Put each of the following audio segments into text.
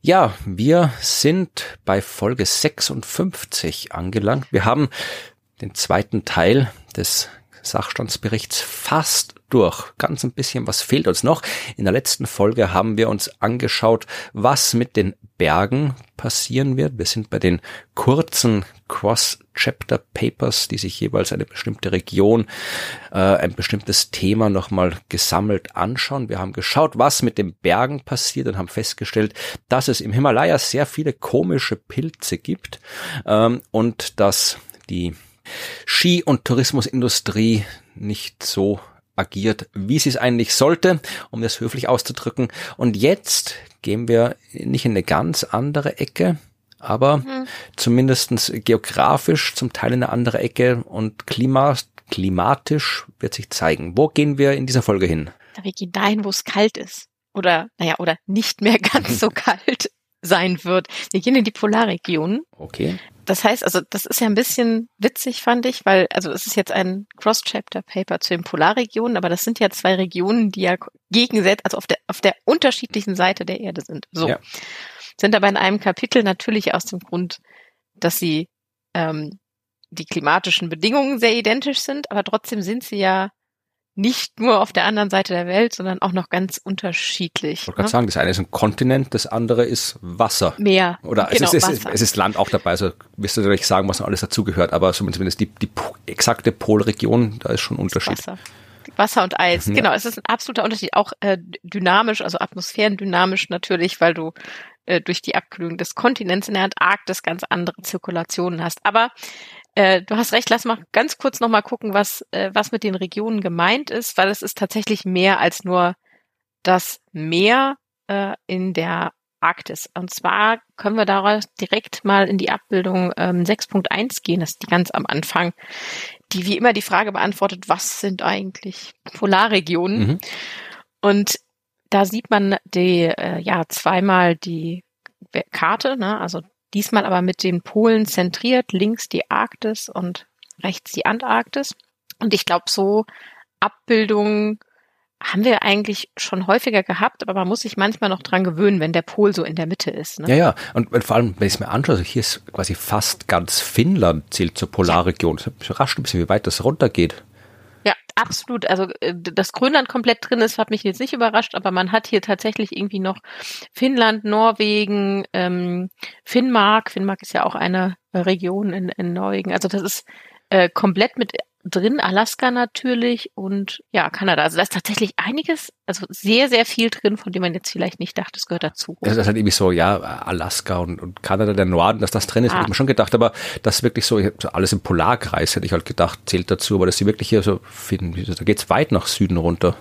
Ja, wir sind bei Folge 56 angelangt. Wir haben den zweiten Teil des Sachstandsberichts fast durch. Ganz ein bisschen was fehlt uns noch. In der letzten Folge haben wir uns angeschaut, was mit den Bergen passieren wird. Wir sind bei den kurzen Cross-Chapter-Papers, die sich jeweils eine bestimmte Region, äh, ein bestimmtes Thema nochmal gesammelt anschauen. Wir haben geschaut, was mit den Bergen passiert und haben festgestellt, dass es im Himalaya sehr viele komische Pilze gibt ähm, und dass die Ski- und Tourismusindustrie nicht so agiert, wie sie es eigentlich sollte, um das höflich auszudrücken. Und jetzt gehen wir nicht in eine ganz andere Ecke, aber mhm. zumindestens geografisch zum Teil in eine andere Ecke und Klima, klimatisch wird sich zeigen. Wo gehen wir in dieser Folge hin? Wir gehen dahin, wo es kalt ist. Oder, naja, oder nicht mehr ganz so kalt sein wird. Wir gehen in die Polarregionen. Okay das heißt, also das ist ja ein bisschen witzig, fand ich, weil, also es ist jetzt ein Cross-Chapter-Paper zu den Polarregionen, aber das sind ja zwei Regionen, die ja gegensätzlich, also auf der, auf der unterschiedlichen Seite der Erde sind. So. Ja. Sind aber in einem Kapitel natürlich aus dem Grund, dass sie ähm, die klimatischen Bedingungen sehr identisch sind, aber trotzdem sind sie ja nicht nur auf der anderen Seite der Welt, sondern auch noch ganz unterschiedlich. Ich wollte gerade ne? sagen, das eine ist ein Kontinent, das andere ist Wasser. Meer. Oder genau, es, ist, es, ist, es ist Land auch dabei, also wirst du natürlich sagen, was noch alles dazugehört, aber zumindest die, die exakte Polregion, da ist schon ein Unterschied. Wasser. Wasser und Eis, ja. genau, es ist ein absoluter Unterschied, auch äh, dynamisch, also atmosphärendynamisch natürlich, weil du äh, durch die Abkühlung des Kontinents in der Antarktis ganz andere Zirkulationen hast. Aber äh, du hast recht, lass mal ganz kurz nochmal gucken, was, äh, was mit den Regionen gemeint ist, weil es ist tatsächlich mehr als nur das Meer äh, in der Arktis. Und zwar können wir daraus direkt mal in die Abbildung ähm, 6.1 gehen, das ist die ganz am Anfang, die wie immer die Frage beantwortet, was sind eigentlich Polarregionen? Mhm. Und da sieht man die, äh, ja, zweimal die Karte, ne? also Diesmal aber mit den Polen zentriert, links die Arktis und rechts die Antarktis. Und ich glaube, so Abbildungen haben wir eigentlich schon häufiger gehabt, aber man muss sich manchmal noch dran gewöhnen, wenn der Pol so in der Mitte ist. Ne? Ja, ja. Und vor allem, wenn ich es mir anschaue, also hier ist quasi fast ganz Finnland zählt zur Polarregion. Ich überrascht ein bisschen, wie weit das runtergeht. Absolut. Also äh, dass Grönland komplett drin ist, hat mich jetzt nicht überrascht, aber man hat hier tatsächlich irgendwie noch Finnland, Norwegen, ähm, Finnmark. Finnmark ist ja auch eine Region in, in Norwegen. Also das ist äh, komplett mit drin, Alaska natürlich und ja, Kanada. Also da ist tatsächlich einiges, also sehr, sehr viel drin, von dem man jetzt vielleicht nicht dachte, es gehört dazu. Das ist halt irgendwie so, ja, Alaska und, und Kanada, der Norden, dass das drin ist, ah. hätte ich mir schon gedacht, aber das ist wirklich so, alles im Polarkreis, hätte ich halt gedacht, zählt dazu, aber dass sie wirklich hier so finden, da geht's weit nach Süden runter.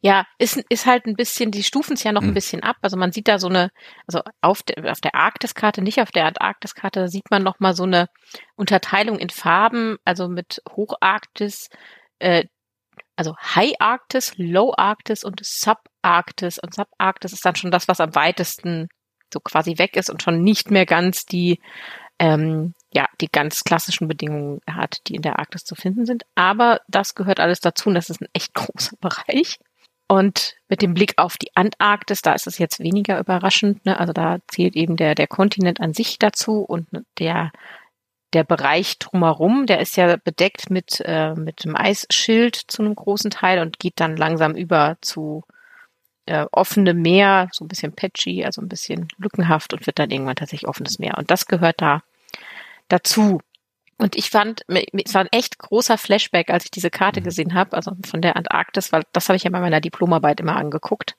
Ja, ist, ist halt ein bisschen, die stufen es ja noch hm. ein bisschen ab. Also man sieht da so eine, also auf der, auf der Arktiskarte, nicht auf der Antarktiskarte, da sieht man noch mal so eine Unterteilung in Farben, also mit Hocharktis, äh, also High Arktis, Low Arktis und Subarktis. Und Subarktis ist dann schon das, was am weitesten so quasi weg ist und schon nicht mehr ganz die, ähm, ja, die ganz klassischen Bedingungen hat, die in der Arktis zu finden sind. Aber das gehört alles dazu und das ist ein echt großer Bereich. Und mit dem Blick auf die Antarktis, da ist es jetzt weniger überraschend. Ne? Also da zählt eben der, der Kontinent an sich dazu und der, der Bereich drumherum, der ist ja bedeckt mit, äh, mit dem Eisschild zu einem großen Teil und geht dann langsam über zu äh, offenem Meer, so ein bisschen patchy, also ein bisschen lückenhaft und wird dann irgendwann tatsächlich offenes Meer. Und das gehört da dazu. Und ich fand, es war ein echt großer Flashback, als ich diese Karte mhm. gesehen habe, also von der Antarktis, weil das habe ich ja bei meiner Diplomarbeit immer angeguckt.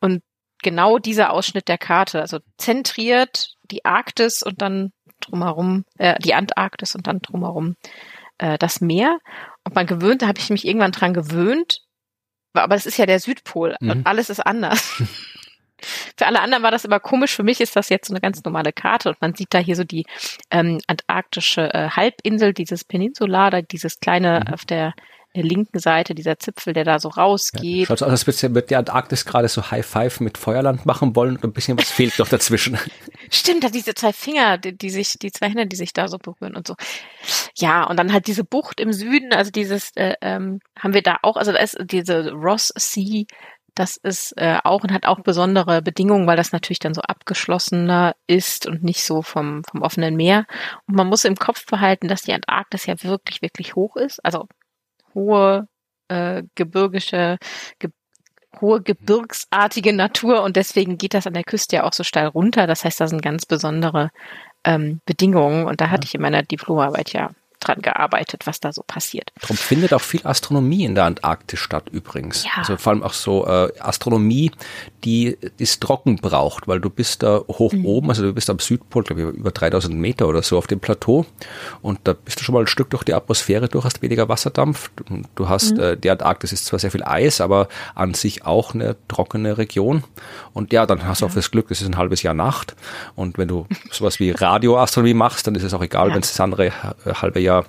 Und genau dieser Ausschnitt der Karte, also zentriert die Arktis und dann drumherum, äh, die Antarktis und dann drumherum äh, das Meer. Und man gewöhnt, da habe ich mich irgendwann dran gewöhnt, aber es ist ja der Südpol mhm. und alles ist anders. für alle anderen war das immer komisch. Für mich ist das jetzt so eine ganz normale Karte und man sieht da hier so die ähm, antarktische äh, Halbinsel, dieses Peninsular, da dieses kleine mhm. auf der der linken Seite, dieser Zipfel, der da so rausgeht. Ja, aus, als wird die Antarktis gerade so High Five mit Feuerland machen wollen und ein bisschen was fehlt noch dazwischen. Stimmt, da diese zwei Finger, die, die, sich, die zwei Hände, die sich da so berühren und so. Ja, und dann halt diese Bucht im Süden, also dieses äh, ähm, haben wir da auch, also da ist diese Ross Sea, das ist äh, auch und hat auch besondere Bedingungen, weil das natürlich dann so abgeschlossener ist und nicht so vom, vom offenen Meer. Und man muss im Kopf behalten, dass die Antarktis ja wirklich, wirklich hoch ist. Also hohe äh, gebirgische, ge hohe gebirgsartige Natur und deswegen geht das an der Küste ja auch so steil runter. Das heißt, da sind ganz besondere ähm, Bedingungen und da hatte ich in meiner Diplomarbeit ja dran gearbeitet, was da so passiert. Darum findet auch viel Astronomie in der Antarktis statt übrigens. Ja. Also vor allem auch so äh, Astronomie, die es trocken braucht, weil du bist da hoch mhm. oben, also du bist am Südpol, glaube ich, über 3000 Meter oder so auf dem Plateau und da bist du schon mal ein Stück durch die Atmosphäre durch, hast weniger Wasserdampf. Du hast, mhm. äh, die Antarktis ist zwar sehr viel Eis, aber an sich auch eine trockene Region und ja, dann hast du ja. auch das Glück, es ist ein halbes Jahr Nacht und wenn du sowas wie Radioastronomie machst, dann ist es auch egal, ja. wenn es das andere äh, halbe Jahr ja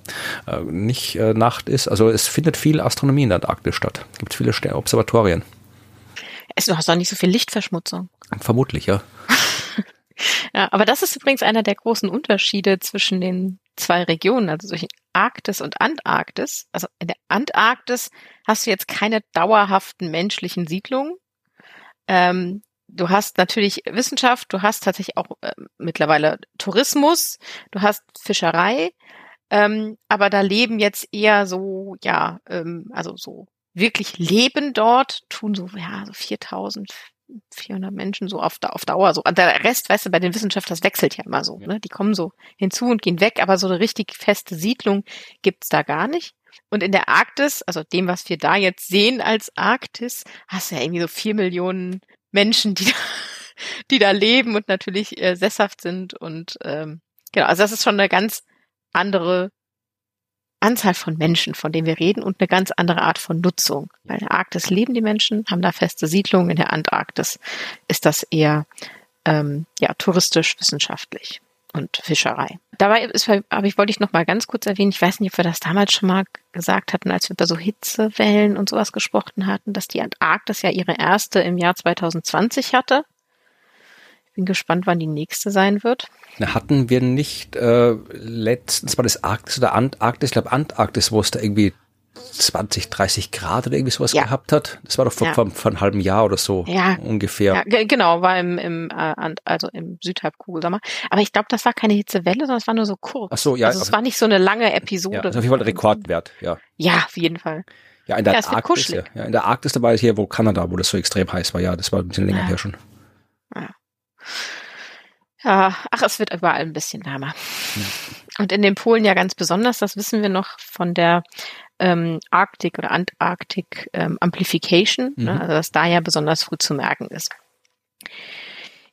äh, nicht äh, Nacht ist. Also es findet viel Astronomie in der Antarktis statt. Es gibt viele Observatorien. Es, du hast auch nicht so viel Lichtverschmutzung. Vermutlich, ja. ja, aber das ist übrigens einer der großen Unterschiede zwischen den zwei Regionen, also zwischen Arktis und Antarktis. Also in der Antarktis hast du jetzt keine dauerhaften menschlichen Siedlungen. Ähm, du hast natürlich Wissenschaft, du hast tatsächlich auch äh, mittlerweile Tourismus, du hast Fischerei, ähm, aber da leben jetzt eher so, ja, ähm, also so wirklich leben dort, tun so, ja, so 4400 Menschen so auf, auf Dauer so. Und der Rest, weißt du, bei den Wissenschaftlern, das wechselt ja immer so, ja. ne? Die kommen so hinzu und gehen weg, aber so eine richtig feste Siedlung gibt's da gar nicht. Und in der Arktis, also dem, was wir da jetzt sehen als Arktis, hast du ja irgendwie so vier Millionen Menschen, die da, die da leben und natürlich äh, sesshaft sind und ähm, genau, also das ist schon eine ganz andere Anzahl von Menschen, von denen wir reden, und eine ganz andere Art von Nutzung. Weil in der Arktis leben die Menschen, haben da feste Siedlungen, in der Antarktis ist das eher ähm, ja, touristisch, wissenschaftlich und Fischerei. Dabei ist, aber ich wollte ich noch mal ganz kurz erwähnen, ich weiß nicht, ob wir das damals schon mal gesagt hatten, als wir über so Hitzewellen und sowas gesprochen hatten, dass die Antarktis ja ihre erste im Jahr 2020 hatte. Ich bin gespannt, wann die nächste sein wird. Hatten wir nicht äh, letztens, war das Arktis oder Antarktis, ich glaube Antarktis, wo es da irgendwie 20, 30 Grad oder irgendwie sowas ja. gehabt hat. Das war doch vor, ja. vor, vor, einem halben Jahr oder so ja. ungefähr. Ja, genau, war im, im äh, also im Südhalbkugel, Aber ich glaube, das war keine Hitzewelle, sondern es war nur so kurz. Ach so, ja. Also es war nicht so eine lange Episode. Ja, also auf jeden Fall Rekordwert, ja. Ja, auf jeden Fall. Ja, in der ja, Arktis, ja. In der Arktis dabei hier, wo Kanada, wo das so extrem heiß war, ja, das war ein bisschen länger her schon. Ja. Ja, ach, es wird überall ein bisschen wärmer. Ja. Und in den Polen ja ganz besonders, das wissen wir noch von der ähm, Arctic oder Antarctic ähm, Amplification, ne? mhm. ne, also dass da ja besonders früh zu merken ist.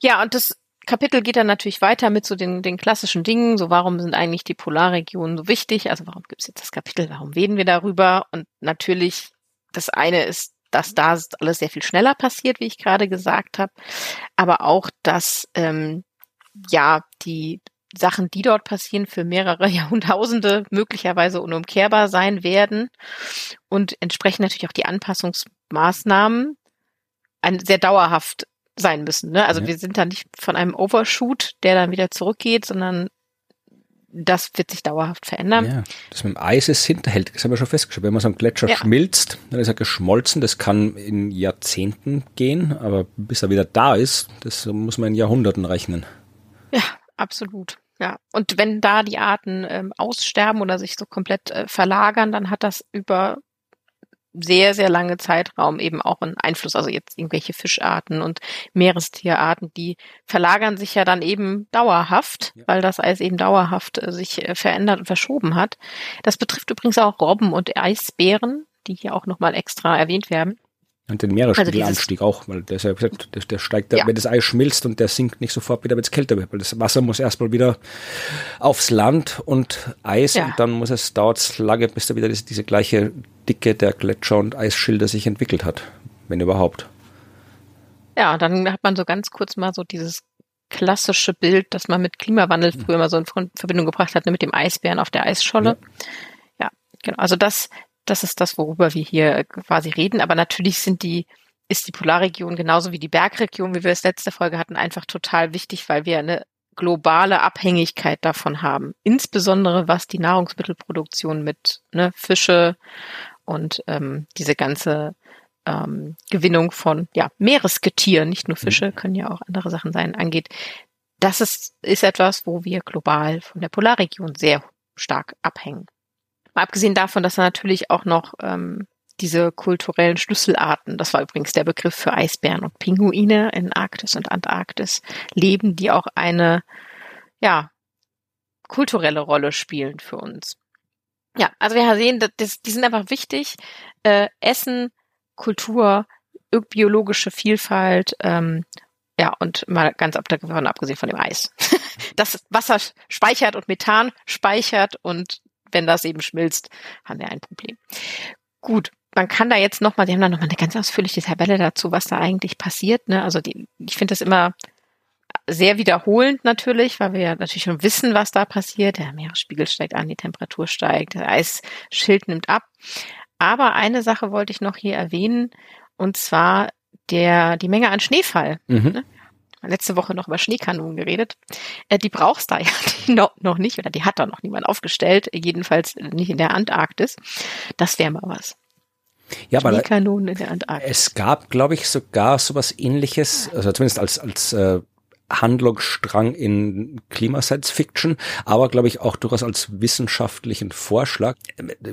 Ja, und das Kapitel geht dann natürlich weiter mit so den, den klassischen Dingen, so warum sind eigentlich die Polarregionen so wichtig, also warum gibt es jetzt das Kapitel, warum reden wir darüber? Und natürlich, das eine ist dass da alles sehr viel schneller passiert, wie ich gerade gesagt habe, aber auch, dass ähm, ja die Sachen, die dort passieren, für mehrere Jahrtausende möglicherweise unumkehrbar sein werden und entsprechend natürlich auch die Anpassungsmaßnahmen ein, sehr dauerhaft sein müssen. Ne? Also ja. wir sind da nicht von einem Overshoot, der dann wieder zurückgeht, sondern das wird sich dauerhaft verändern. Ja, das mit dem Eis ist hinterhält, das haben wir schon festgestellt. Wenn man so am Gletscher ja. schmilzt, dann ist er geschmolzen. Das kann in Jahrzehnten gehen, aber bis er wieder da ist, das muss man in Jahrhunderten rechnen. Ja, absolut. Ja, und wenn da die Arten ähm, aussterben oder sich so komplett äh, verlagern, dann hat das über sehr, sehr lange Zeitraum eben auch einen Einfluss. Also jetzt irgendwelche Fischarten und Meerestierarten, die verlagern sich ja dann eben dauerhaft, ja. weil das Eis eben dauerhaft äh, sich äh, verändert und verschoben hat. Das betrifft übrigens auch Robben und Eisbären, die hier auch nochmal extra erwähnt werden. Und den Meeresspiegelanstieg also auch, weil der, ja, der, der steigt, ja. wenn das Eis schmilzt und der sinkt nicht sofort wieder, wenn es kälter wird, weil das Wasser muss erstmal wieder aufs Land und Eis ja. und dann muss es, dauert lange, bis da wieder diese, diese gleiche Dicke der Gletscher und Eisschilder sich entwickelt hat, wenn überhaupt. Ja, dann hat man so ganz kurz mal so dieses klassische Bild, das man mit Klimawandel mhm. früher mal so in Verbindung gebracht hat, ne, mit dem Eisbären auf der Eisscholle. Ja. ja, genau. Also das, das ist das, worüber wir hier quasi reden. Aber natürlich sind die, ist die Polarregion genauso wie die Bergregion, wie wir es letzte Folge hatten, einfach total wichtig, weil wir eine globale Abhängigkeit davon haben. Insbesondere was die Nahrungsmittelproduktion mit ne, Fische und ähm, diese ganze ähm, Gewinnung von ja, Meeresgetieren, nicht nur Fische, mhm. können ja auch andere Sachen sein, angeht. Das ist, ist etwas, wo wir global von der Polarregion sehr stark abhängen. Mal abgesehen davon, dass natürlich auch noch ähm, diese kulturellen Schlüsselarten, das war übrigens der Begriff für Eisbären und Pinguine in Arktis und Antarktis, leben, die auch eine, ja, kulturelle Rolle spielen für uns. Ja, also wir sehen, das, die sind einfach wichtig. Äh, Essen, Kultur, biologische Vielfalt, ähm, ja, und mal ganz davon abgesehen von dem Eis. das Wasser speichert und Methan speichert und wenn das eben schmilzt, haben wir ein Problem. Gut, man kann da jetzt nochmal, die haben da nochmal eine ganz ausführliche Tabelle dazu, was da eigentlich passiert. Ne? Also die, ich finde das immer sehr wiederholend natürlich, weil wir ja natürlich schon wissen, was da passiert. Der Meeresspiegel steigt an, die Temperatur steigt, der Eisschild nimmt ab. Aber eine Sache wollte ich noch hier erwähnen, und zwar der, die Menge an Schneefall. Mhm. Ne? Letzte Woche noch über Schneekanonen geredet. Äh, die brauchst da ja noch, nicht, oder die hat da noch niemand aufgestellt, jedenfalls nicht in der Antarktis. Das wäre mal was. Ja, aber in der Antarktis. Es gab, glaube ich, sogar sowas ähnliches, also zumindest als, als äh, Handlungsstrang in Klimascience-Fiction, aber glaube ich auch durchaus als wissenschaftlichen Vorschlag.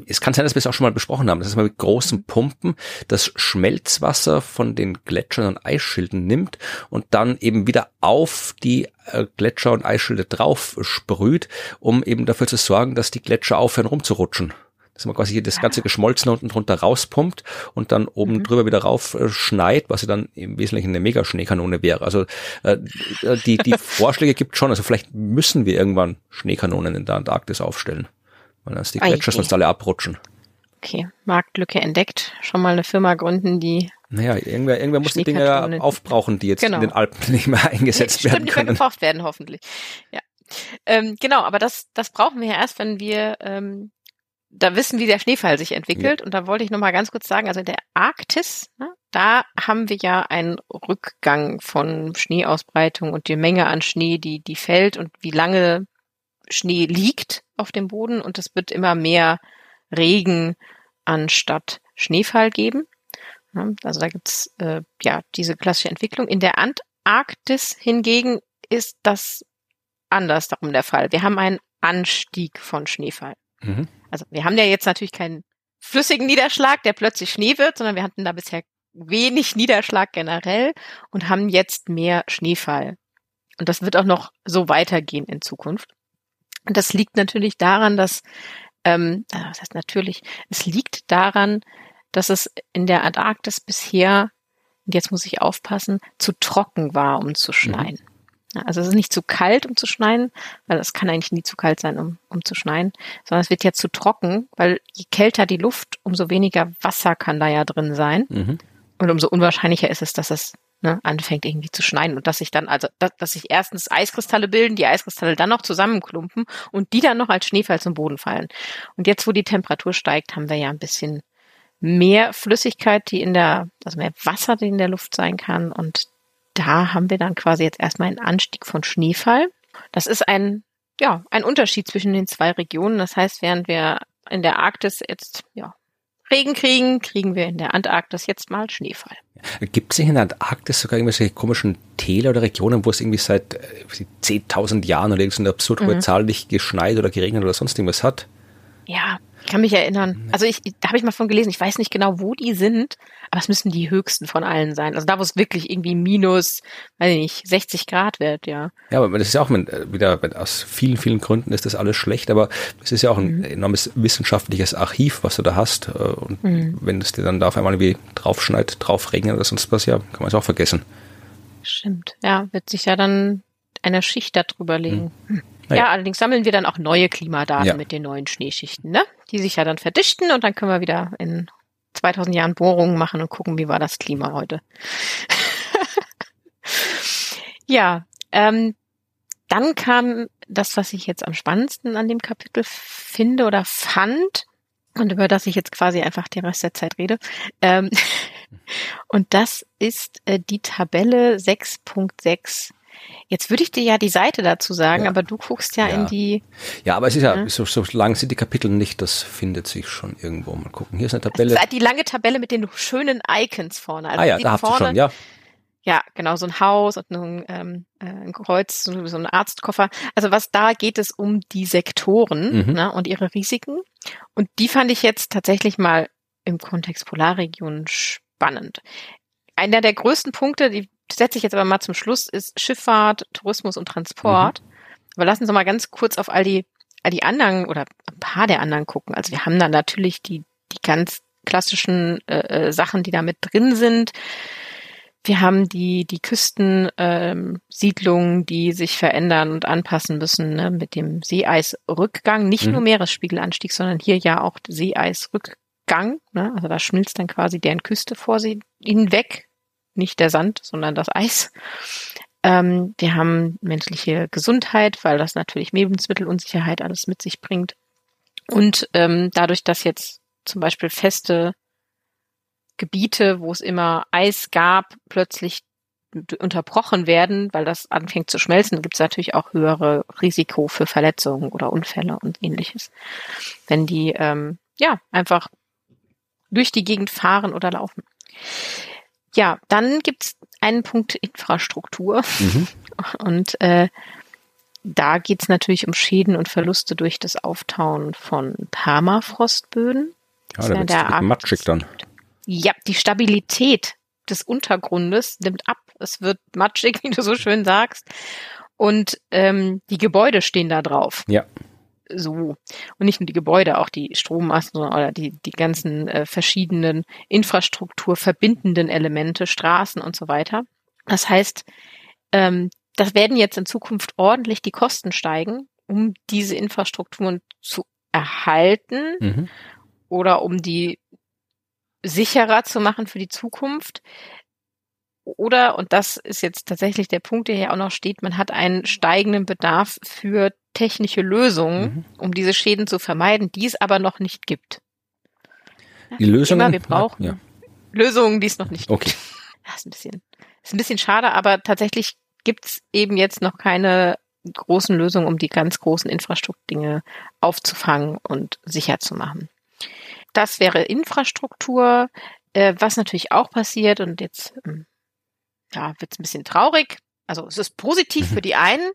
Es kann sein, dass wir es auch schon mal besprochen haben, dass man mit großen Pumpen das Schmelzwasser von den Gletschern und Eisschilden nimmt und dann eben wieder auf die äh, Gletscher und Eisschilde drauf sprüht, um eben dafür zu sorgen, dass die Gletscher aufhören rumzurutschen dass man quasi das ganze Geschmolzene unten drunter rauspumpt und dann oben mhm. drüber wieder raufschneit, äh, was ja dann im Wesentlichen eine Mega-Schneekanone wäre. Also äh, die, die Vorschläge gibt schon, also vielleicht müssen wir irgendwann Schneekanonen in der Antarktis aufstellen, weil dann die Gletscher sonst alle abrutschen. Okay, Marktlücke entdeckt. Schon mal eine Firma gründen, die naja, irgendwer, irgendwer muss die Dinge ja aufbrauchen, die jetzt genau. in den Alpen nicht mehr eingesetzt nee, werden können. Nicht mehr gebraucht werden, hoffentlich. Ja. Ähm, genau, aber das, das brauchen wir ja erst, wenn wir ähm, da wissen, wie der Schneefall sich entwickelt. Ja. Und da wollte ich noch mal ganz kurz sagen, also in der Arktis, ne, da haben wir ja einen Rückgang von Schneeausbreitung und die Menge an Schnee, die, die fällt und wie lange Schnee liegt auf dem Boden. Und es wird immer mehr Regen anstatt Schneefall geben. Also da gibt's äh, ja diese klassische Entwicklung. In der Antarktis hingegen ist das anders darum der Fall. Wir haben einen Anstieg von Schneefall. Mhm. Also wir haben ja jetzt natürlich keinen flüssigen Niederschlag, der plötzlich Schnee wird, sondern wir hatten da bisher wenig Niederschlag generell und haben jetzt mehr Schneefall. Und das wird auch noch so weitergehen in Zukunft. Und das liegt natürlich daran, dass, ähm, das heißt natürlich, es liegt daran, dass es in der Antarktis bisher, und jetzt muss ich aufpassen, zu trocken war, um zu mhm. schneien. Mhm. Also es ist nicht zu kalt, um zu schneien, weil es kann eigentlich nie zu kalt sein, um, um zu schneien, sondern es wird ja zu trocken, weil je kälter die Luft, umso weniger Wasser kann da ja drin sein. Mhm. Und umso unwahrscheinlicher ist es, dass es ne, anfängt irgendwie zu schneien und dass sich dann, also dass, dass sich erstens Eiskristalle bilden, die Eiskristalle dann noch zusammenklumpen und die dann noch als Schneefall zum Boden fallen. Und jetzt, wo die Temperatur steigt, haben wir ja ein bisschen mehr Flüssigkeit, die in der, also mehr Wasser, die in der Luft sein kann und da haben wir dann quasi jetzt erstmal einen Anstieg von Schneefall. Das ist ein, ja, ein Unterschied zwischen den zwei Regionen. Das heißt, während wir in der Arktis jetzt, ja, Regen kriegen, kriegen wir in der Antarktis jetzt mal Schneefall. Gibt es in der Antarktis sogar irgendwelche komischen Täler oder Regionen, wo es irgendwie seit äh, 10.000 Jahren oder irgendeine absurd hohe mhm. Zahl nicht geschneit oder geregnet oder sonst irgendwas hat? Ja, ich kann mich erinnern. Also ich, da habe ich mal von gelesen. Ich weiß nicht genau, wo die sind, aber es müssen die höchsten von allen sein. Also da, wo es wirklich irgendwie minus, weiß ich nicht, 60 Grad wird, ja. Ja, aber das ist ja auch äh, wieder, aus vielen, vielen Gründen ist das alles schlecht, aber es ist ja auch ein mhm. enormes wissenschaftliches Archiv, was du da hast. Äh, und mhm. wenn es dir dann da auf einmal wie draufschneit, drauf regnet oder sonst was, ja, kann man es auch vergessen. Stimmt, ja, wird sich ja dann eine Schicht darüber legen. Mhm. Ja, ja, allerdings sammeln wir dann auch neue Klimadaten ja. mit den neuen Schneeschichten, ne? Die sich ja dann verdichten und dann können wir wieder in 2000 Jahren Bohrungen machen und gucken, wie war das Klima heute. Ja, ähm, dann kam das, was ich jetzt am spannendsten an dem Kapitel finde oder fand und über das ich jetzt quasi einfach den Rest der Zeit rede. Ähm, und das ist äh, die Tabelle 6.6 Jetzt würde ich dir ja die Seite dazu sagen, ja. aber du guckst ja, ja, in die. Ja, aber es ist ja, ja, So, so lang sind die Kapitel nicht, das findet sich schon irgendwo. Mal gucken. Hier ist eine Tabelle. die lange Tabelle mit den schönen Icons vorne. Also ah ja, da habt ihr schon, ja. Ja, genau, so ein Haus und ein, ähm, äh, ein Kreuz, so, so ein Arztkoffer. Also was da geht es um die Sektoren mhm. ne, und ihre Risiken. Und die fand ich jetzt tatsächlich mal im Kontext Polarregion spannend. Einer der größten Punkte, die setze ich jetzt aber mal zum Schluss, ist Schifffahrt, Tourismus und Transport. Mhm. Aber lassen Sie mal ganz kurz auf all die, all die anderen oder ein paar der anderen gucken. Also wir haben da natürlich die, die ganz klassischen äh, äh Sachen, die da mit drin sind. Wir haben die, die Küstensiedlungen, ähm, die sich verändern und anpassen müssen ne, mit dem Seeeisrückgang. Nicht mhm. nur Meeresspiegelanstieg, sondern hier ja auch Seeeisrückgang. Ne? Also da schmilzt dann quasi deren Küste vor sie hinweg nicht der Sand, sondern das Eis. Ähm, wir haben menschliche Gesundheit, weil das natürlich Lebensmittelunsicherheit alles mit sich bringt. Und ähm, dadurch, dass jetzt zum Beispiel feste Gebiete, wo es immer Eis gab, plötzlich unterbrochen werden, weil das anfängt zu schmelzen, gibt es natürlich auch höhere Risiko für Verletzungen oder Unfälle und ähnliches. Wenn die ähm, ja einfach durch die Gegend fahren oder laufen. Ja, dann gibt's einen Punkt Infrastruktur. Mhm. Und äh, da geht's natürlich um Schäden und Verluste durch das Auftauen von Permafrostböden. Ja, da wird's matschig dann. Ja, die Stabilität des Untergrundes nimmt ab. Es wird matschig, wie du so schön sagst. Und ähm, die Gebäude stehen da drauf. Ja so. Und nicht nur die Gebäude, auch die Strommasten oder die, die ganzen äh, verschiedenen Infrastruktur verbindenden Elemente, Straßen und so weiter. Das heißt, ähm, das werden jetzt in Zukunft ordentlich die Kosten steigen, um diese Infrastrukturen zu erhalten mhm. oder um die sicherer zu machen für die Zukunft. Oder, und das ist jetzt tatsächlich der Punkt, der hier auch noch steht, man hat einen steigenden Bedarf für technische Lösungen, mhm. um diese Schäden zu vermeiden, die es aber noch nicht gibt. Die Lösungen? Immer, wir brauchen ja. Lösungen, die es noch nicht okay. gibt. Das ist ein bisschen, ist ein bisschen schade, aber tatsächlich gibt es eben jetzt noch keine großen Lösungen, um die ganz großen Infrastrukturdinge aufzufangen und sicher zu machen. Das wäre Infrastruktur. Äh, was natürlich auch passiert, und jetzt ähm, ja, wird es ein bisschen traurig. Also es ist positiv für die einen,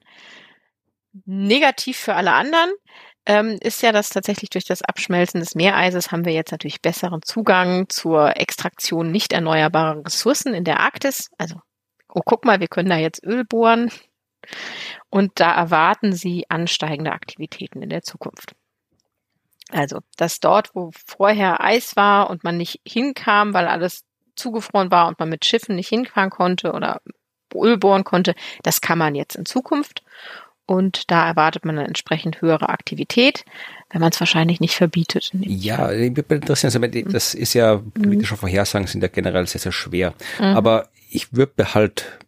negativ für alle anderen. Ähm, ist ja, dass tatsächlich durch das Abschmelzen des Meereises haben wir jetzt natürlich besseren Zugang zur Extraktion nicht erneuerbarer Ressourcen in der Arktis. Also, oh, guck mal, wir können da jetzt Öl bohren. Und da erwarten sie ansteigende Aktivitäten in der Zukunft. Also, dass dort, wo vorher Eis war und man nicht hinkam, weil alles zugefroren war und man mit Schiffen nicht hinfahren konnte oder Öl bohren konnte, das kann man jetzt in Zukunft. Und da erwartet man eine entsprechend höhere Aktivität, wenn man es wahrscheinlich nicht verbietet. Ja, das ist ja, politische Vorhersagen sind ja generell sehr, sehr schwer. Mhm. Aber ich würde halt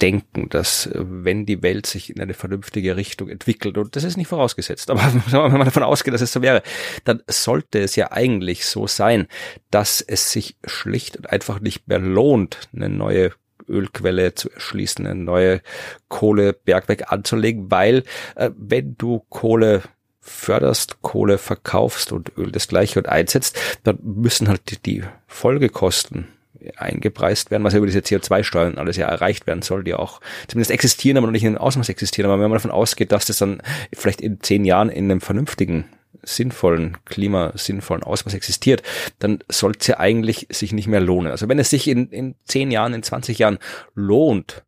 denken, dass wenn die Welt sich in eine vernünftige Richtung entwickelt, und das ist nicht vorausgesetzt, aber wenn man davon ausgeht, dass es so wäre, dann sollte es ja eigentlich so sein, dass es sich schlicht und einfach nicht mehr lohnt, eine neue Ölquelle zu erschließen, eine neue Kohlebergwerk anzulegen, weil äh, wenn du Kohle förderst, Kohle verkaufst und Öl das gleiche und einsetzt, dann müssen halt die, die Folgekosten eingepreist werden, was ja über diese CO2-Steuern alles ja erreicht werden soll, die auch zumindest existieren, aber noch nicht in Ausmaß existieren. Aber wenn man davon ausgeht, dass das dann vielleicht in zehn Jahren in einem vernünftigen sinnvollen, klimasinnvollen Ausmaß existiert, dann sollte es ja eigentlich sich nicht mehr lohnen. Also wenn es sich in, in zehn Jahren, in 20 Jahren lohnt,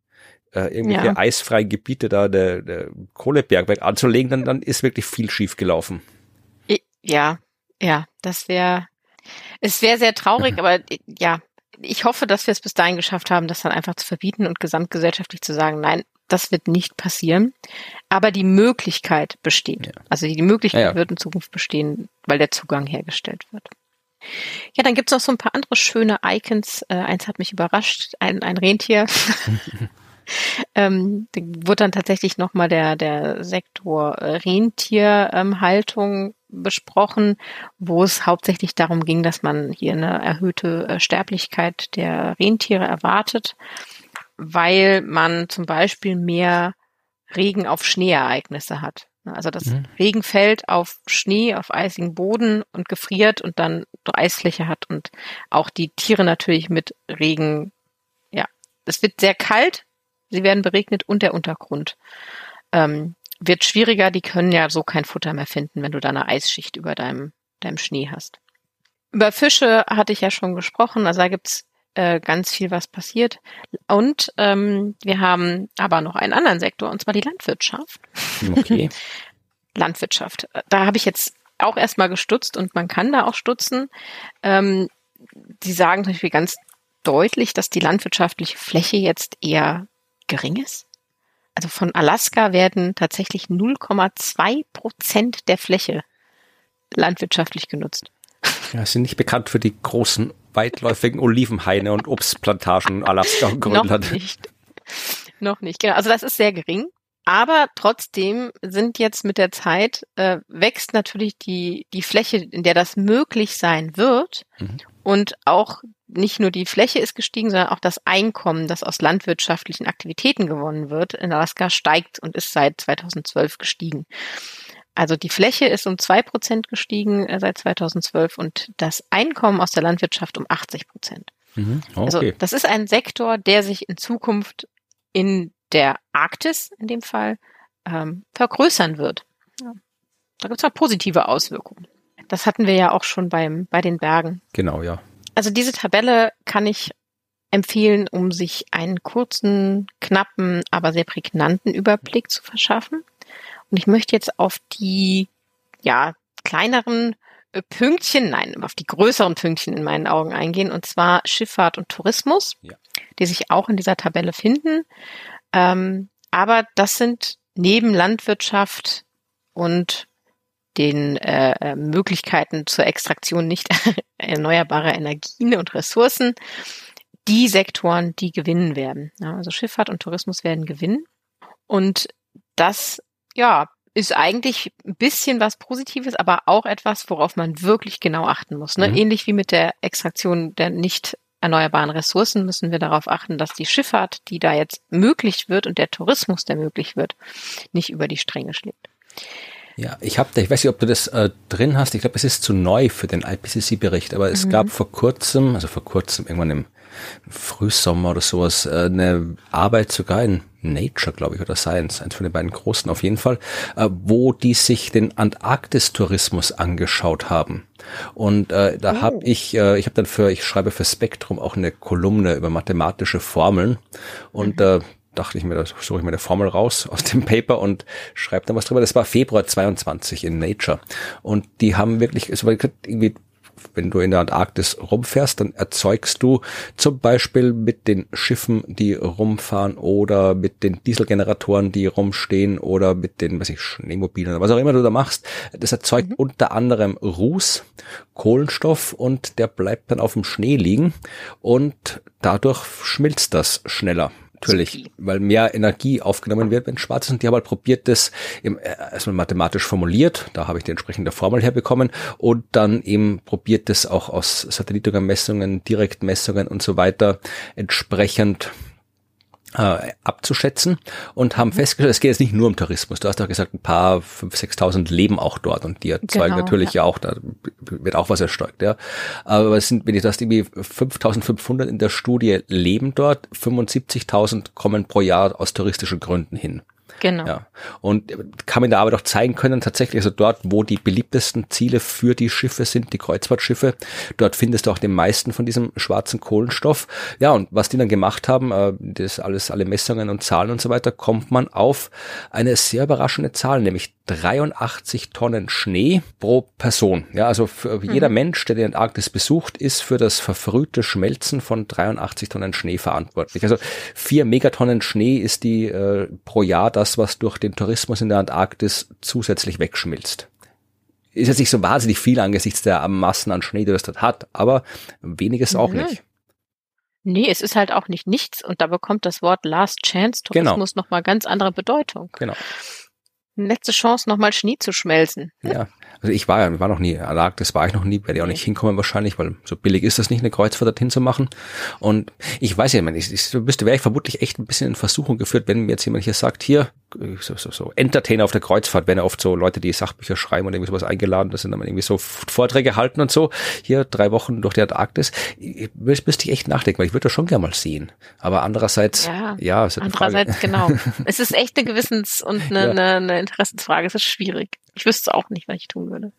äh, irgendwelche ja. eisfreien Gebiete da der, der Kohlebergwerk anzulegen, dann, dann ist wirklich viel schief gelaufen. Ja, ja, das wäre, es wäre sehr traurig, aber ja, ich hoffe, dass wir es bis dahin geschafft haben, das dann einfach zu verbieten und gesamtgesellschaftlich zu sagen, nein, das wird nicht passieren. Aber die Möglichkeit besteht. Ja. Also die Möglichkeit ja, ja. wird in Zukunft bestehen, weil der Zugang hergestellt wird. Ja, dann gibt's noch so ein paar andere schöne Icons. Äh, eins hat mich überrascht, ein, ein Rentier. ähm, wurde dann tatsächlich nochmal der, der Sektor äh, Rentierhaltung ähm, besprochen, wo es hauptsächlich darum ging, dass man hier eine erhöhte äh, Sterblichkeit der Rentiere erwartet, weil man zum Beispiel mehr Regen auf Schneeereignisse hat. Also das mhm. Regen fällt auf Schnee, auf eisigen Boden und gefriert und dann eine Eisfläche hat und auch die Tiere natürlich mit Regen, ja, es wird sehr kalt, sie werden beregnet und der Untergrund ähm, wird schwieriger, die können ja so kein Futter mehr finden, wenn du da eine Eisschicht über deinem, deinem Schnee hast. Über Fische hatte ich ja schon gesprochen, also da gibt's äh, ganz viel, was passiert. Und ähm, wir haben aber noch einen anderen Sektor, und zwar die Landwirtschaft. Okay. Landwirtschaft. Da habe ich jetzt auch erstmal gestutzt und man kann da auch stutzen. Ähm, die sagen zum Beispiel ganz deutlich, dass die landwirtschaftliche Fläche jetzt eher gering ist. Also von Alaska werden tatsächlich 0,2 Prozent der Fläche landwirtschaftlich genutzt. Ja, sind nicht bekannt für die großen weitläufigen Olivenhaine und Obstplantagen Alaska und Grönland. Noch nicht. Noch nicht, genau. Also das ist sehr gering. Aber trotzdem sind jetzt mit der Zeit, äh, wächst natürlich die, die Fläche, in der das möglich sein wird. Mhm. Und auch nicht nur die Fläche ist gestiegen, sondern auch das Einkommen, das aus landwirtschaftlichen Aktivitäten gewonnen wird, in Alaska steigt und ist seit 2012 gestiegen. Also die Fläche ist um zwei Prozent gestiegen äh, seit 2012 und das Einkommen aus der Landwirtschaft um 80 Prozent. Mhm, also okay. Also das ist ein Sektor, der sich in Zukunft in der Arktis in dem Fall ähm, vergrößern wird. Ja. Da gibt es mal positive Auswirkungen. Das hatten wir ja auch schon beim, bei den Bergen. Genau, ja. Also diese Tabelle kann ich empfehlen, um sich einen kurzen, knappen, aber sehr prägnanten Überblick zu verschaffen. Und ich möchte jetzt auf die, ja, kleineren äh, Pünktchen, nein, auf die größeren Pünktchen in meinen Augen eingehen, und zwar Schifffahrt und Tourismus, ja. die sich auch in dieser Tabelle finden. Ähm, aber das sind neben Landwirtschaft und den äh, äh Möglichkeiten zur Extraktion nicht erneuerbarer Energien und Ressourcen die Sektoren, die gewinnen werden. Ja, also Schifffahrt und Tourismus werden gewinnen. Und das ja, ist eigentlich ein bisschen was Positives, aber auch etwas, worauf man wirklich genau achten muss. Ne? Mhm. Ähnlich wie mit der Extraktion der nicht erneuerbaren Ressourcen müssen wir darauf achten, dass die Schifffahrt, die da jetzt möglich wird und der Tourismus, der möglich wird, nicht über die Stränge schlägt. Ja, ich habe da, ich weiß nicht, ob du das äh, drin hast. Ich glaube, es ist zu neu für den IPCC-Bericht, aber es mhm. gab vor kurzem, also vor kurzem irgendwann im Frühsommer oder sowas, äh, eine Arbeit sogar in Nature, glaube ich, oder Science, eins von den beiden großen auf jeden Fall, äh, wo die sich den Antarktis-Tourismus angeschaut haben. Und äh, da oh. habe ich, äh, ich habe dann für, ich schreibe für Spektrum auch eine Kolumne über mathematische Formeln und mhm. äh, dachte ich mir, da suche ich mir eine Formel raus aus dem Paper und schreibe dann was drüber. Das war Februar 22 in Nature. Und die haben wirklich, es war irgendwie wenn du in der Antarktis rumfährst, dann erzeugst du zum Beispiel mit den Schiffen, die rumfahren oder mit den Dieselgeneratoren, die rumstehen oder mit den, was ich, Schneemobilen oder was auch immer du da machst, das erzeugt mhm. unter anderem Ruß, Kohlenstoff und der bleibt dann auf dem Schnee liegen und dadurch schmilzt das schneller. Natürlich, weil mehr Energie aufgenommen wird, wenn schwarz ist. Und die haben halt probiert, das im, äh, erstmal mathematisch formuliert. Da habe ich die entsprechende Formel herbekommen. Und dann eben probiert das auch aus Satellitenmessungen, Direktmessungen und so weiter entsprechend äh, abzuschätzen und haben festgestellt, es geht jetzt nicht nur um Tourismus. Du hast doch gesagt, ein paar 5.000, 6.000 leben auch dort und die erzeugen genau, natürlich ja. auch, da wird auch was erstarkt, ja. Aber es sind, wenn ich das irgendwie 5.500 in der Studie leben dort, 75.000 kommen pro Jahr aus touristischen Gründen hin. Genau. Ja. Und kann man da aber doch zeigen können, tatsächlich, also dort, wo die beliebtesten Ziele für die Schiffe sind, die Kreuzfahrtschiffe, dort findest du auch den meisten von diesem schwarzen Kohlenstoff. Ja, und was die dann gemacht haben, äh, das alles, alle Messungen und Zahlen und so weiter, kommt man auf eine sehr überraschende Zahl, nämlich 83 Tonnen Schnee pro Person. Ja, also für jeder mhm. Mensch, der die Antarktis besucht, ist für das verfrühte Schmelzen von 83 Tonnen Schnee verantwortlich. Also vier Megatonnen Schnee ist die äh, pro Jahr das, was durch den Tourismus in der Antarktis zusätzlich wegschmilzt. Ist jetzt nicht so wahnsinnig viel angesichts der Massen an Schnee, die das dort hat, aber weniges auch nicht. Nee, es ist halt auch nicht nichts und da bekommt das Wort Last Chance Tourismus genau. nochmal ganz andere Bedeutung. Genau. Letzte Chance, nochmal Schnee zu schmelzen. Ja, also ich war ja, war noch nie, das war ich noch nie, werde ich auch nicht hinkommen wahrscheinlich, weil so billig ist das nicht, eine Kreuzfahrt dorthin zu machen. Und ich weiß ja, ich, ich, ich wäre ich vermutlich echt ein bisschen in Versuchung geführt, wenn mir jetzt jemand hier sagt, hier, so, so, so Entertainer auf der Kreuzfahrt werden ja oft so Leute, die Sachbücher schreiben und irgendwie sowas eingeladen, das sind dann irgendwie so Vorträge halten und so. Hier drei Wochen durch die Antarktis. Müsste ich echt nachdenken, weil ich würde das schon gerne mal sehen. Aber andererseits, ja, ja ist andererseits genau. es ist echt eine Gewissens- und eine, ja. eine, eine Interessensfrage. Es ist schwierig. Ich wüsste auch nicht, was ich tun würde.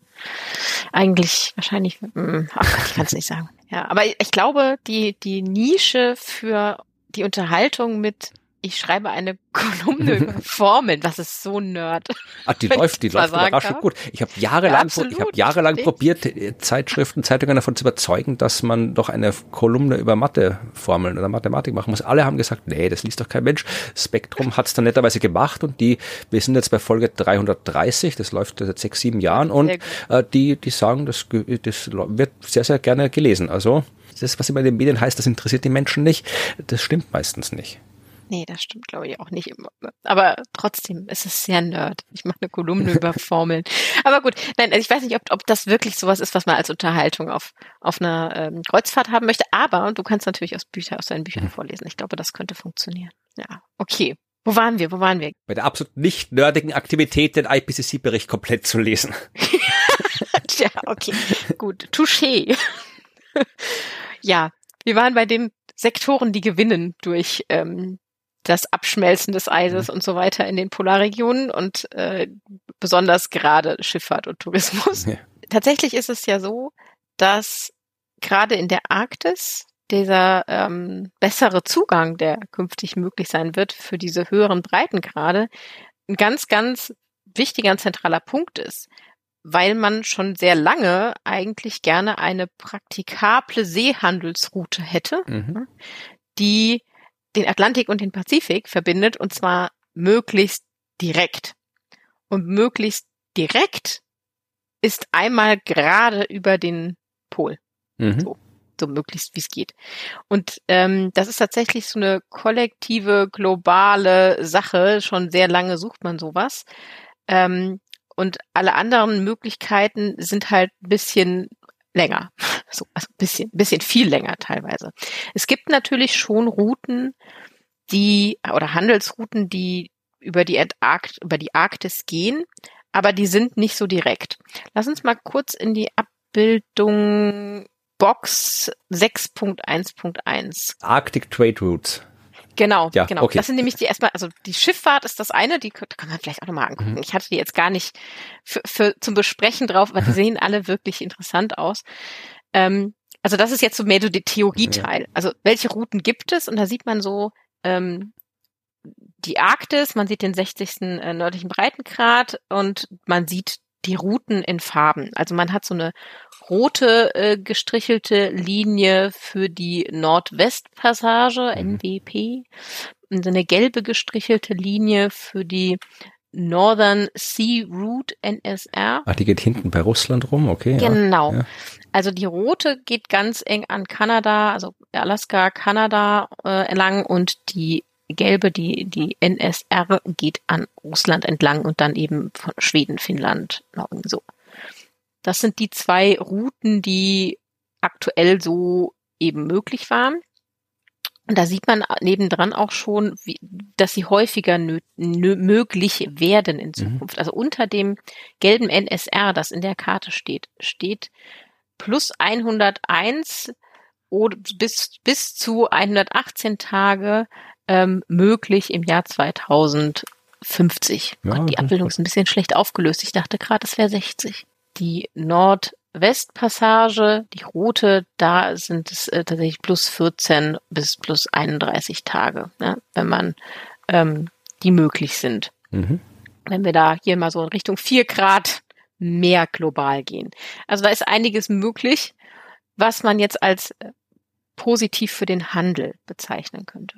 Eigentlich wahrscheinlich, mh, hm, ach Gott, ich kann es nicht sagen. Ja, aber ich glaube, die die Nische für die Unterhaltung mit ich schreibe eine Kolumne über Formeln. Das ist so nerd. Ach, die läuft, die läuft überraschend gut. Ich habe jahrelang, ja, ich habe jahrelang probiert, äh, Zeitschriften, Zeitungen davon zu überzeugen, dass man doch eine Kolumne über Matheformeln oder Mathematik machen muss. Alle haben gesagt, nee, das liest doch kein Mensch. Spektrum hat es dann netterweise gemacht und die, wir sind jetzt bei Folge 330, das läuft seit sechs, sieben Jahren und äh, die, die sagen, das, das wird sehr, sehr gerne gelesen. Also das, was immer in den Medien heißt, das interessiert die Menschen nicht, das stimmt meistens nicht. Nee, das stimmt, glaube ich, auch nicht immer. Aber trotzdem ist es sehr nerd. Ich mache eine Kolumne über Formeln. Aber gut, nein, also ich weiß nicht, ob, ob das wirklich sowas ist, was man als Unterhaltung auf, auf einer ähm, Kreuzfahrt haben möchte. Aber du kannst natürlich aus Büchern, aus deinen Büchern hm. vorlesen. Ich glaube, das könnte funktionieren. Ja, okay. Wo waren wir? Wo waren wir? Bei der absolut nicht nerdigen Aktivität, den IPCC-Bericht komplett zu lesen. Tja, okay. Gut. Touché. ja, wir waren bei den Sektoren, die gewinnen durch ähm, das Abschmelzen des Eises mhm. und so weiter in den Polarregionen und äh, besonders gerade Schifffahrt und Tourismus. Ja. Tatsächlich ist es ja so, dass gerade in der Arktis dieser ähm, bessere Zugang, der künftig möglich sein wird für diese höheren Breitengrade, ein ganz, ganz wichtiger und zentraler Punkt ist, weil man schon sehr lange eigentlich gerne eine praktikable Seehandelsroute hätte, mhm. die den Atlantik und den Pazifik verbindet und zwar möglichst direkt. Und möglichst direkt ist einmal gerade über den Pol. Mhm. So, so möglichst wie es geht. Und ähm, das ist tatsächlich so eine kollektive, globale Sache. Schon sehr lange sucht man sowas. Ähm, und alle anderen Möglichkeiten sind halt ein bisschen länger. So, also ein bisschen, bisschen viel länger teilweise. Es gibt natürlich schon Routen, die, oder Handelsrouten, die über die Antarkt, über die Arktis gehen, aber die sind nicht so direkt. Lass uns mal kurz in die Abbildung Box 6.1.1. Arctic Trade Routes. Genau, ja, genau. Okay. Das sind nämlich die erstmal, also die Schifffahrt ist das eine, die kann man vielleicht auch nochmal angucken. Mhm. Ich hatte die jetzt gar nicht für, für zum Besprechen drauf, aber die sehen alle wirklich interessant aus. Ähm, also das ist jetzt so mehr so der Theorieteil. Also welche Routen gibt es? Und da sieht man so ähm, die Arktis, man sieht den 60. Äh, nördlichen Breitengrad und man sieht die Routen in Farben. Also man hat so eine rote äh, gestrichelte Linie für die Nordwestpassage, mhm. NWP, und eine gelbe gestrichelte Linie für die Northern Sea Route NSR. Ah, die geht hinten bei Russland rum, okay. Genau. Ja. Also die rote geht ganz eng an Kanada, also Alaska, Kanada äh, entlang und die gelbe, die, die NSR geht an Russland entlang und dann eben von Schweden, Finnland, Norwegen so. Das sind die zwei Routen, die aktuell so eben möglich waren. Und da sieht man nebendran auch schon, wie, dass sie häufiger nö, nö, möglich werden in mhm. Zukunft. Mhm. Also unter dem gelben NSR, das in der Karte steht, steht plus 101 oder bis, bis zu 118 Tage ähm, möglich im Jahr 2050. Ja, Gott, die Abbildung ist ein bisschen schlecht aufgelöst. Ich dachte gerade, es wäre 60 die Nordwestpassage, die rote, da sind es äh, tatsächlich plus 14 bis plus 31 Tage, ne, wenn man ähm, die möglich sind. Mhm. Wenn wir da hier mal so in Richtung 4 Grad mehr global gehen. Also da ist einiges möglich, was man jetzt als äh, positiv für den Handel bezeichnen könnte.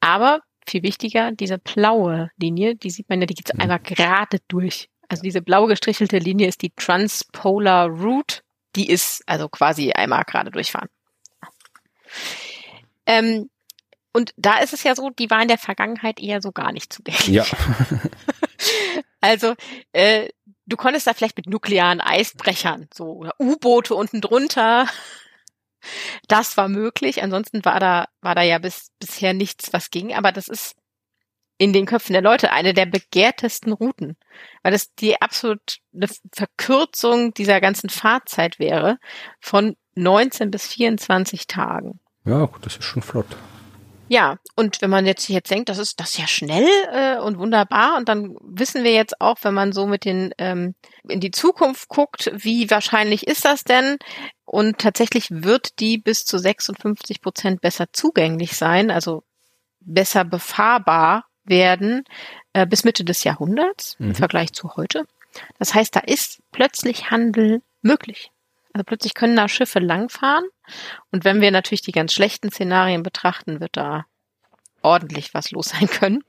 Aber viel wichtiger, diese blaue Linie, die sieht man ja, die geht mhm. einmal gerade durch. Also diese blau gestrichelte Linie ist die Transpolar Route. Die ist also quasi einmal gerade durchfahren. Ähm, und da ist es ja so, die war in der Vergangenheit eher so gar nicht zugänglich. Ja. also äh, du konntest da vielleicht mit nuklearen Eisbrechern, so U-Boote unten drunter. Das war möglich. Ansonsten war da war da ja bis bisher nichts, was ging. Aber das ist in den Köpfen der Leute eine der begehrtesten Routen, weil das die absolut eine Verkürzung dieser ganzen Fahrzeit wäre von 19 bis 24 Tagen. Ja, gut, das ist schon flott. Ja, und wenn man jetzt jetzt denkt, das ist das ist ja schnell äh, und wunderbar, und dann wissen wir jetzt auch, wenn man so mit den ähm, in die Zukunft guckt, wie wahrscheinlich ist das denn? Und tatsächlich wird die bis zu 56 Prozent besser zugänglich sein, also besser befahrbar werden äh, bis Mitte des Jahrhunderts mhm. im Vergleich zu heute. Das heißt, da ist plötzlich Handel möglich. Also plötzlich können da Schiffe langfahren. Und wenn wir natürlich die ganz schlechten Szenarien betrachten, wird da ordentlich was los sein können.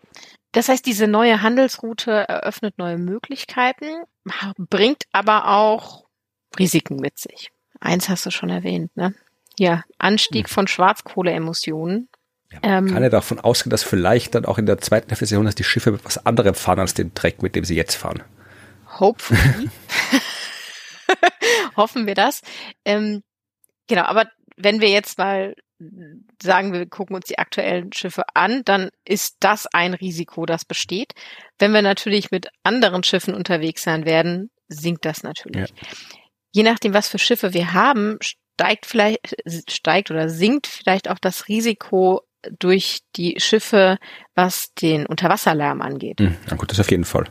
Das heißt, diese neue Handelsroute eröffnet neue Möglichkeiten, bringt aber auch Risiken mit sich. Eins hast du schon erwähnt, ne? Ja, Anstieg von Schwarzkohleemissionen ja, man ähm, kann ja davon ausgehen, dass vielleicht dann auch in der zweiten Hälfte des Jahrhunderts die Schiffe mit was anderem fahren als den Dreck, mit dem sie jetzt fahren. Hopefully. Hoffen wir das. Ähm, genau, aber wenn wir jetzt mal sagen, wir gucken uns die aktuellen Schiffe an, dann ist das ein Risiko, das besteht. Wenn wir natürlich mit anderen Schiffen unterwegs sein werden, sinkt das natürlich. Ja. Je nachdem, was für Schiffe wir haben, steigt vielleicht, steigt oder sinkt vielleicht auch das Risiko durch die Schiffe, was den Unterwasserlärm angeht. Hm, na gut, das auf jeden Fall.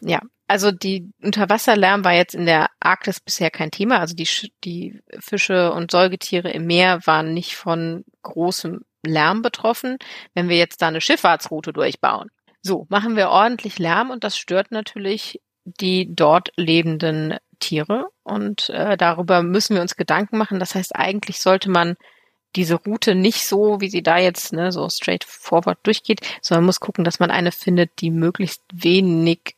Ja, also die Unterwasserlärm war jetzt in der Arktis bisher kein Thema. Also die, die Fische und Säugetiere im Meer waren nicht von großem Lärm betroffen. Wenn wir jetzt da eine Schifffahrtsroute durchbauen, so machen wir ordentlich Lärm und das stört natürlich die dort lebenden Tiere und äh, darüber müssen wir uns Gedanken machen. Das heißt, eigentlich sollte man diese Route nicht so, wie sie da jetzt ne, so straightforward durchgeht, sondern muss gucken, dass man eine findet, die möglichst wenig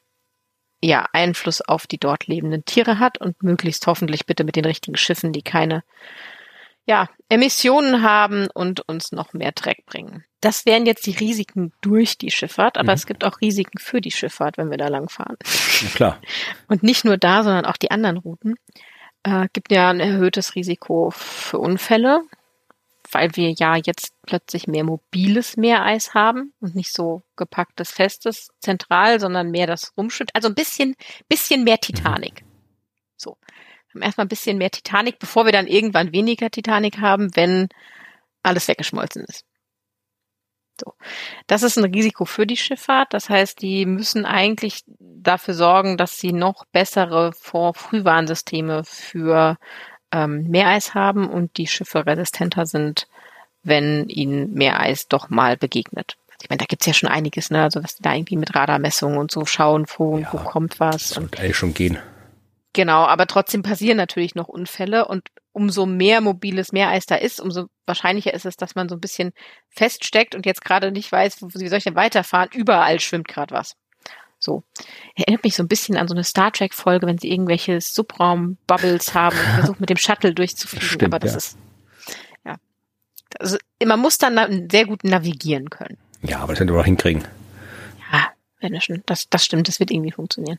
ja, Einfluss auf die dort lebenden Tiere hat und möglichst hoffentlich bitte mit den richtigen Schiffen, die keine ja, Emissionen haben und uns noch mehr Dreck bringen. Das wären jetzt die Risiken durch die Schifffahrt, aber mhm. es gibt auch Risiken für die Schifffahrt, wenn wir da langfahren. Ja, klar. Und nicht nur da, sondern auch die anderen Routen. Äh, gibt ja ein erhöhtes Risiko für Unfälle weil wir ja jetzt plötzlich mehr mobiles Meereis haben und nicht so gepacktes festes zentral, sondern mehr das rumschwimmt. Also ein bisschen, bisschen mehr Titanic. So. Wir haben erstmal ein bisschen mehr Titanic, bevor wir dann irgendwann weniger Titanic haben, wenn alles weggeschmolzen ist. So. Das ist ein Risiko für die Schifffahrt. Das heißt, die müssen eigentlich dafür sorgen, dass sie noch bessere Vor-Frühwarnsysteme für ähm, Meereis haben und die Schiffe resistenter sind, wenn ihnen Meereis doch mal begegnet. Ich meine, da gibt's ja schon einiges, ne? Also was da irgendwie mit Radarmessungen und so schauen, wo, ja, wo kommt was. Das sollte eigentlich schon gehen. Genau, aber trotzdem passieren natürlich noch Unfälle und umso mehr mobiles Meereis da ist, umso wahrscheinlicher ist es, dass man so ein bisschen feststeckt und jetzt gerade nicht weiß, wie soll ich denn weiterfahren? Überall schwimmt gerade was. So. Erinnert mich so ein bisschen an so eine Star Trek-Folge, wenn sie irgendwelche Subraum-Bubbles haben und versuchen mit dem Shuttle durchzufliegen. Stimmt, aber das ja. ist, ja. Also, man muss dann sehr gut navigieren können. Ja, aber das werden wir auch hinkriegen. Ja, wenn das, schon, das, das stimmt, das wird irgendwie funktionieren.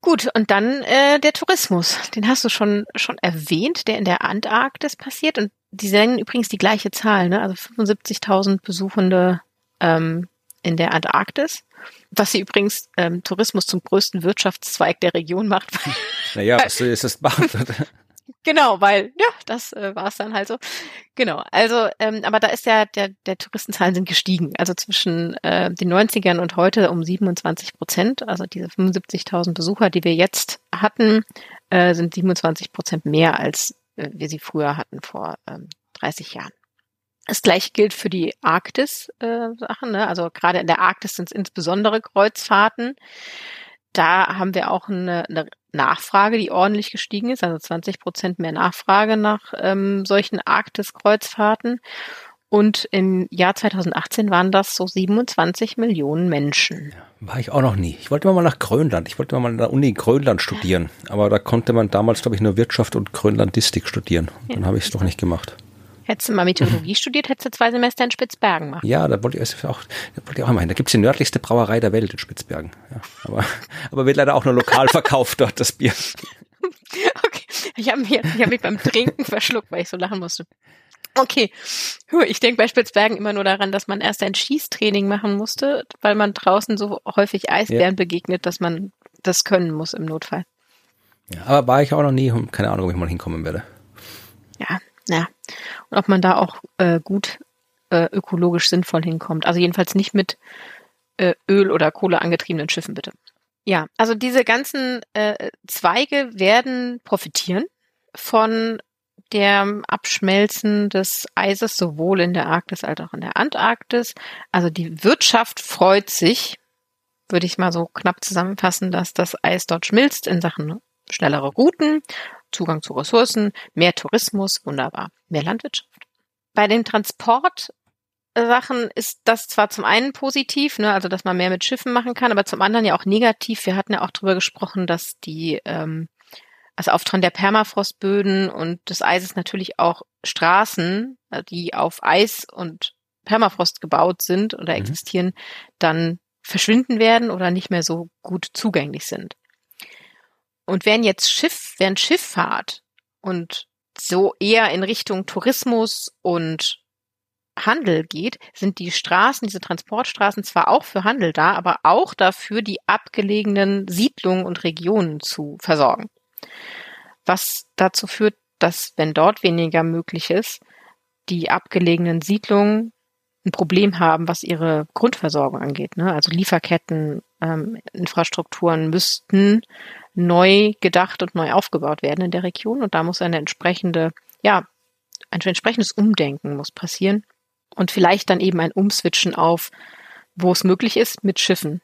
Gut, und dann äh, der Tourismus. Den hast du schon schon erwähnt, der in der Antarktis passiert. Und die sagen übrigens die gleiche Zahl, ne? Also 75.000 Besuchende ähm, in der Antarktis. Was sie übrigens ähm, Tourismus zum größten Wirtschaftszweig der Region macht. Naja, was soll jetzt das machen? Genau, weil ja, das äh, war es dann halt so. Genau, also ähm, aber da ist ja der der Touristenzahlen sind gestiegen, also zwischen äh, den 90ern und heute um 27 Prozent. Also diese 75.000 Besucher, die wir jetzt hatten, äh, sind 27 Prozent mehr als äh, wir sie früher hatten vor ähm, 30 Jahren. Das gleiche gilt für die Arktis-Sachen. Äh, ne? Also gerade in der Arktis sind es insbesondere Kreuzfahrten. Da haben wir auch eine, eine Nachfrage, die ordentlich gestiegen ist, also 20 Prozent mehr Nachfrage nach ähm, solchen Arktis-Kreuzfahrten. Und im Jahr 2018 waren das so 27 Millionen Menschen. War ich auch noch nie. Ich wollte mal nach Grönland. Ich wollte mal an der Uni Grönland studieren. Aber da konnte man damals, glaube ich, nur Wirtschaft und Grönlandistik studieren. Dann ja. habe ich es doch nicht gemacht Hättest du mal Meteorologie studiert, hättest du zwei Semester in Spitzbergen machen. Ja, da wollte ich auch, da wollte ich auch mal hin. Da gibt's die nördlichste Brauerei der Welt in Spitzbergen. Ja, aber, aber wird leider auch nur lokal verkauft dort, das Bier. Okay, ich habe mich, ich hab mich beim Trinken verschluckt, weil ich so lachen musste. Okay, ich denke bei Spitzbergen immer nur daran, dass man erst ein Schießtraining machen musste, weil man draußen so häufig Eisbären ja. begegnet, dass man das können muss im Notfall. Ja, aber war ich auch noch nie, keine Ahnung, ob ich mal hinkommen werde. Ja, ja. Und ob man da auch äh, gut äh, ökologisch sinnvoll hinkommt. Also jedenfalls nicht mit äh, Öl- oder Kohle angetriebenen Schiffen, bitte. Ja, also diese ganzen äh, Zweige werden profitieren von der Abschmelzen des Eises sowohl in der Arktis als auch in der Antarktis. Also die Wirtschaft freut sich, würde ich mal so knapp zusammenfassen, dass das Eis dort schmilzt in Sachen schnellere Routen, Zugang zu Ressourcen, mehr Tourismus, wunderbar, mehr Landwirtschaft. Bei den Transportsachen ist das zwar zum einen positiv, ne, also dass man mehr mit Schiffen machen kann, aber zum anderen ja auch negativ. Wir hatten ja auch darüber gesprochen, dass die ähm, also Auftauen der Permafrostböden und des Eises natürlich auch Straßen, äh, die auf Eis und Permafrost gebaut sind oder mhm. existieren, dann verschwinden werden oder nicht mehr so gut zugänglich sind. Und wenn jetzt Schiff, während Schifffahrt und so eher in Richtung Tourismus und Handel geht, sind die Straßen, diese Transportstraßen zwar auch für Handel da, aber auch dafür, die abgelegenen Siedlungen und Regionen zu versorgen was dazu führt, dass, wenn dort weniger möglich ist, die abgelegenen Siedlungen ein Problem haben, was ihre Grundversorgung angeht. Ne? Also Lieferketten, ähm, Infrastrukturen müssten neu gedacht und neu aufgebaut werden in der Region. Und da muss eine entsprechende, ja, ein entsprechendes Umdenken muss passieren. Und vielleicht dann eben ein Umswitchen auf, wo es möglich ist, mit Schiffen.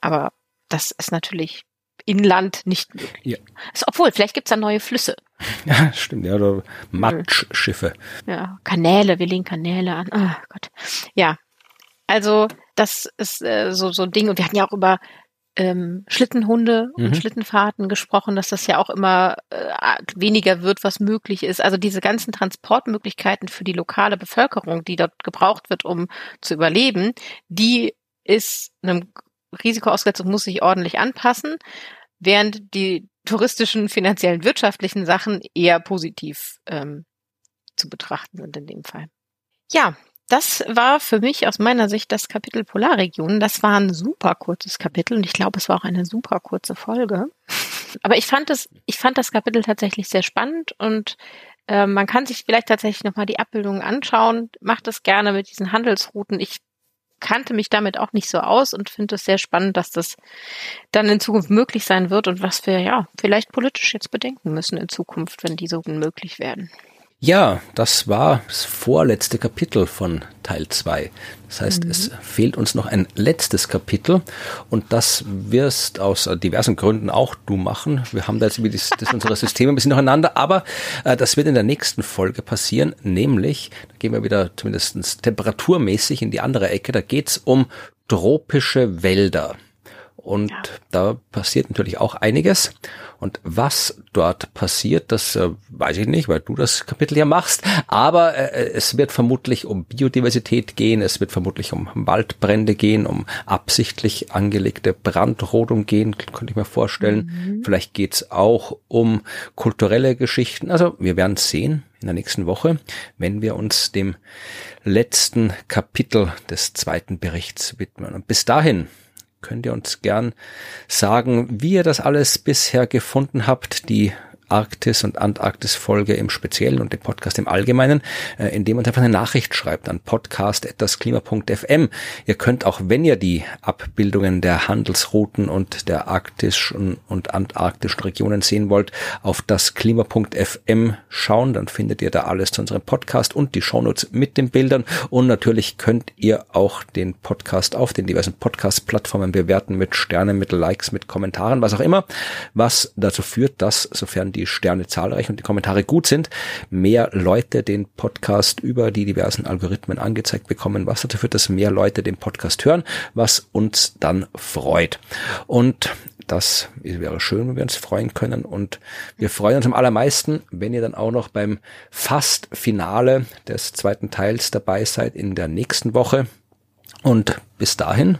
Aber das ist natürlich Inland nicht möglich. Ja. Also, obwohl, vielleicht gibt's da neue Flüsse. Ja, stimmt, ja, oder Matschschiffe. Ja, Kanäle, wir legen Kanäle an. Oh Gott. Ja. Also, das ist äh, so, so ein Ding. Und wir hatten ja auch über ähm, Schlittenhunde und mhm. Schlittenfahrten gesprochen, dass das ja auch immer äh, weniger wird, was möglich ist. Also diese ganzen Transportmöglichkeiten für die lokale Bevölkerung, die dort gebraucht wird, um zu überleben, die ist einem Risiko ausgesetzt und muss sich ordentlich anpassen, während die touristischen, finanziellen, wirtschaftlichen Sachen eher positiv ähm, zu betrachten sind in dem Fall. Ja, das war für mich aus meiner Sicht das Kapitel Polarregionen. Das war ein super kurzes Kapitel und ich glaube, es war auch eine super kurze Folge. Aber ich fand es, ich fand das Kapitel tatsächlich sehr spannend und äh, man kann sich vielleicht tatsächlich nochmal die Abbildungen anschauen. Macht das gerne mit diesen Handelsrouten. Ich kannte mich damit auch nicht so aus und finde es sehr spannend, dass das dann in Zukunft möglich sein wird und was wir ja vielleicht politisch jetzt bedenken müssen in Zukunft, wenn die so möglich werden. Ja, das war das vorletzte Kapitel von Teil 2. Das heißt, mhm. es fehlt uns noch ein letztes Kapitel und das wirst aus diversen Gründen auch du machen. Wir haben da jetzt das, das unsere Systeme ein bisschen durcheinander, aber äh, das wird in der nächsten Folge passieren, nämlich, da gehen wir wieder zumindest temperaturmäßig in die andere Ecke, da geht's um tropische Wälder. Und ja. da passiert natürlich auch einiges. Und was dort passiert, das äh, weiß ich nicht, weil du das Kapitel ja machst. Aber äh, es wird vermutlich um Biodiversität gehen, es wird vermutlich um Waldbrände gehen, um absichtlich angelegte Brandrodung gehen, könnte ich mir vorstellen. Mhm. Vielleicht geht's auch um kulturelle Geschichten. Also wir werden sehen in der nächsten Woche, wenn wir uns dem letzten Kapitel des zweiten Berichts widmen. Und bis dahin könnt ihr uns gern sagen, wie ihr das alles bisher gefunden habt, die Arktis- und Antarktis-Folge im Speziellen und den Podcast im Allgemeinen, äh, indem man einfach eine Nachricht schreibt an podcast.klima.fm. Ihr könnt auch, wenn ihr die Abbildungen der Handelsrouten und der arktischen und antarktischen Regionen sehen wollt, auf das klima.fm schauen. Dann findet ihr da alles zu unserem Podcast und die Shownotes mit den Bildern. Und natürlich könnt ihr auch den Podcast auf den diversen Podcast-Plattformen bewerten mit Sternen, mit Likes, mit Kommentaren, was auch immer, was dazu führt, dass, sofern die die Sterne zahlreich und die Kommentare gut sind, mehr Leute den Podcast über die diversen Algorithmen angezeigt bekommen, was dazu führt, dass mehr Leute den Podcast hören, was uns dann freut. Und das wäre schön, wenn wir uns freuen können. Und wir freuen uns am allermeisten, wenn ihr dann auch noch beim fast Finale des zweiten Teils dabei seid in der nächsten Woche. Und bis dahin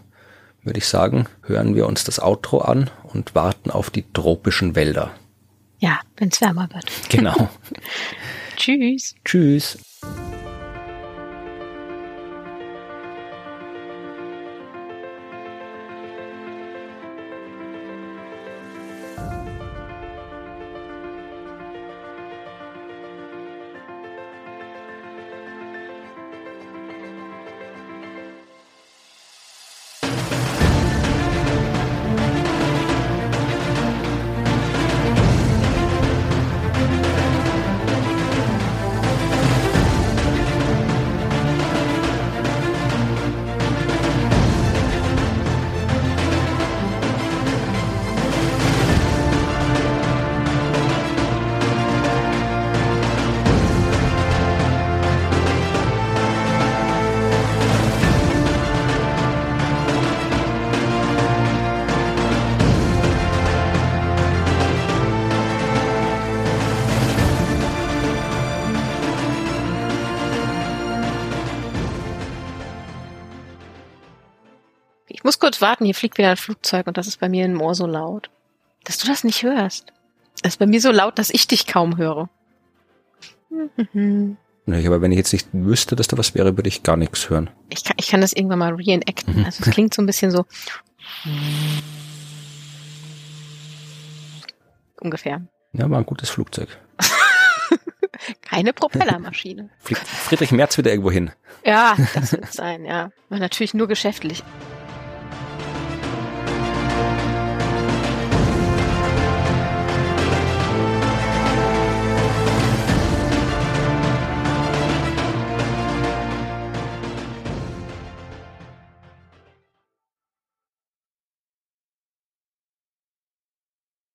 würde ich sagen, hören wir uns das Outro an und warten auf die tropischen Wälder. Ja, wenn es wärmer wird. Genau. Tschüss. Tschüss. Kurz warten, hier fliegt wieder ein Flugzeug und das ist bei mir im Ohr so laut. Dass du das nicht hörst. Das ist bei mir so laut, dass ich dich kaum höre. Nee, aber wenn ich jetzt nicht wüsste, dass da was wäre, würde ich gar nichts hören. Ich kann, ich kann das irgendwann mal reenacten. Mhm. Also es klingt so ein bisschen so ungefähr. Ja, war ein gutes Flugzeug. Keine Propellermaschine. Fliegt Friedrich Merz wieder irgendwo hin. Ja, das wird sein, ja. Aber natürlich nur geschäftlich.